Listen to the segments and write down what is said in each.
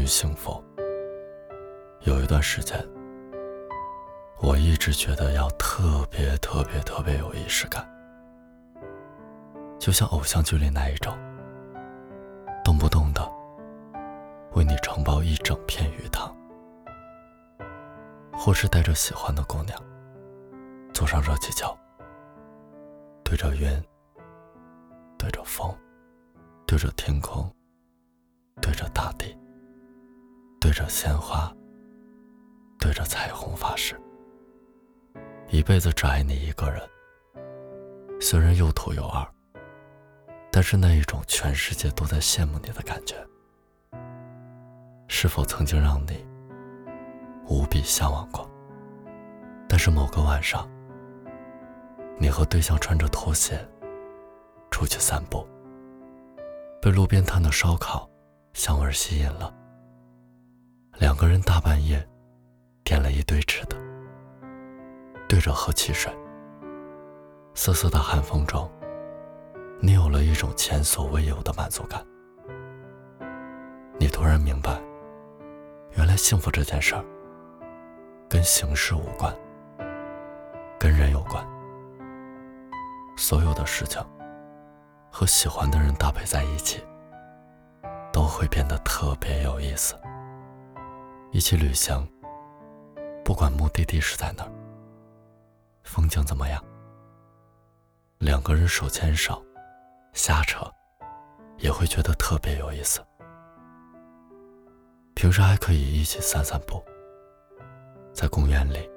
与幸福，有一段时间，我一直觉得要特别特别特别有仪式感，就像偶像剧里那一种，动不动的为你承包一整片鱼塘，或是带着喜欢的姑娘坐上热气球，对着云，对着风，对着天空。对着大地，对着鲜花，对着彩虹发誓，一辈子只爱你一个人。虽然又土又二，但是那一种全世界都在羡慕你的感觉，是否曾经让你无比向往过？但是某个晚上，你和对象穿着拖鞋出去散步，被路边摊的烧烤。香味吸引了两个人，大半夜点了一堆吃的，对着喝汽水。瑟瑟的寒风中，你有了一种前所未有的满足感。你突然明白，原来幸福这件事儿跟形式无关，跟人有关。所有的事情和喜欢的人搭配在一起。都会变得特别有意思。一起旅行，不管目的地是在哪儿，风景怎么样，两个人手牵手，瞎扯，也会觉得特别有意思。平时还可以一起散散步，在公园里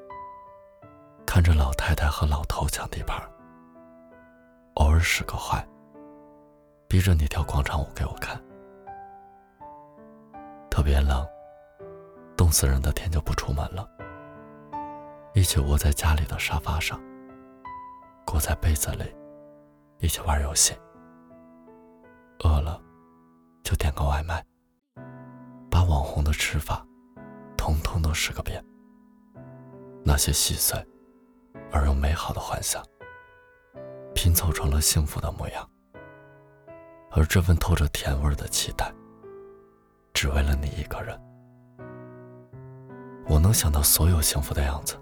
看着老太太和老头抢地盘，偶尔使个坏，逼着你跳广场舞给我看。特别冷，冻死人的天就不出门了。一起窝在家里的沙发上，裹在被子里，一起玩游戏。饿了，就点个外卖，把网红的吃法，通通都试个遍。那些细碎而又美好的幻想，拼凑成了幸福的模样。而这份透着甜味的期待。只为了你一个人，能想到所有幸福的样子，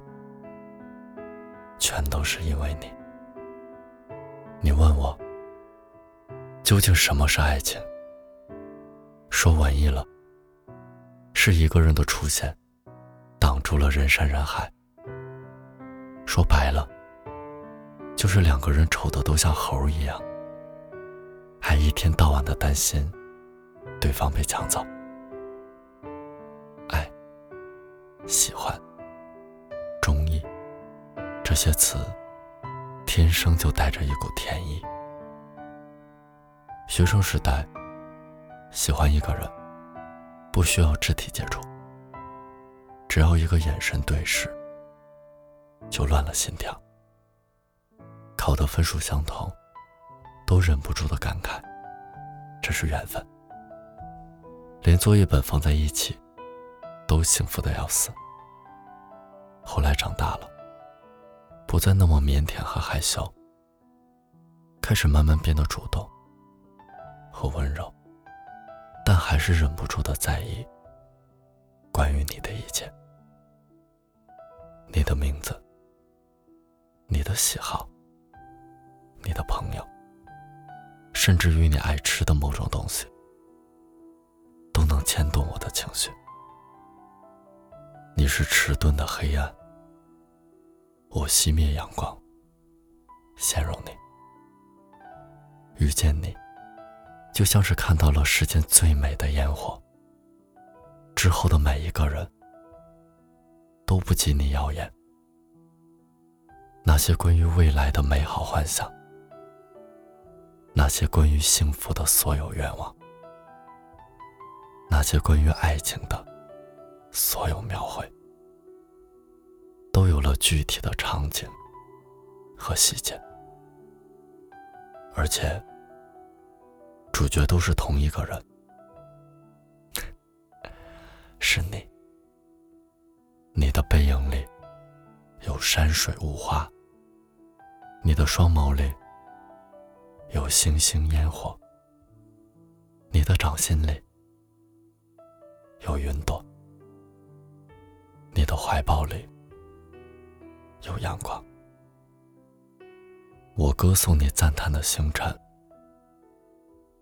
全都是因为你。你问我，究竟什么是爱情？说文艺了，是一个人的出现，挡住了人山人海；说白了，就是两个人丑的都像猴一样，还一天到晚的担心对方被抢走。爱喜欢、中意这些词，天生就带着一股甜意。学生时代，喜欢一个人，不需要肢体接触，只要一个眼神对视，就乱了心跳。考的分数相同，都忍不住的感慨，这是缘分。连作业本放在一起。都幸福的要死。后来长大了，不再那么腼腆和害羞，开始慢慢变得主动和温柔，但还是忍不住的在意关于你的一切，你的名字，你的喜好，你的朋友，甚至于你爱吃的某种东西，都能牵动我的情绪。你是迟钝的黑暗，我熄灭阳光，陷入你。遇见你，就像是看到了世间最美的烟火。之后的每一个人，都不及你耀眼。那些关于未来的美好幻想，那些关于幸福的所有愿望，那些关于爱情的。所有描绘都有了具体的场景和细节，而且主角都是同一个人，是你。你的背影里有山水雾花，你的双眸里有星星烟火，你的掌心里。有云朵，怀抱里有阳光。我歌颂你赞叹的星辰，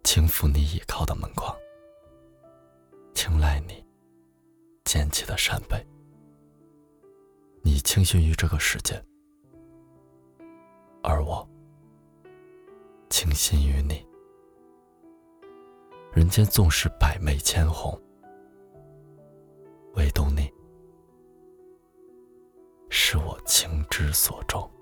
轻抚你倚靠的门框，青睐你捡起的扇贝。你倾心于这个世界，而我倾心于你。人间纵使百媚千红，唯独你之所钟。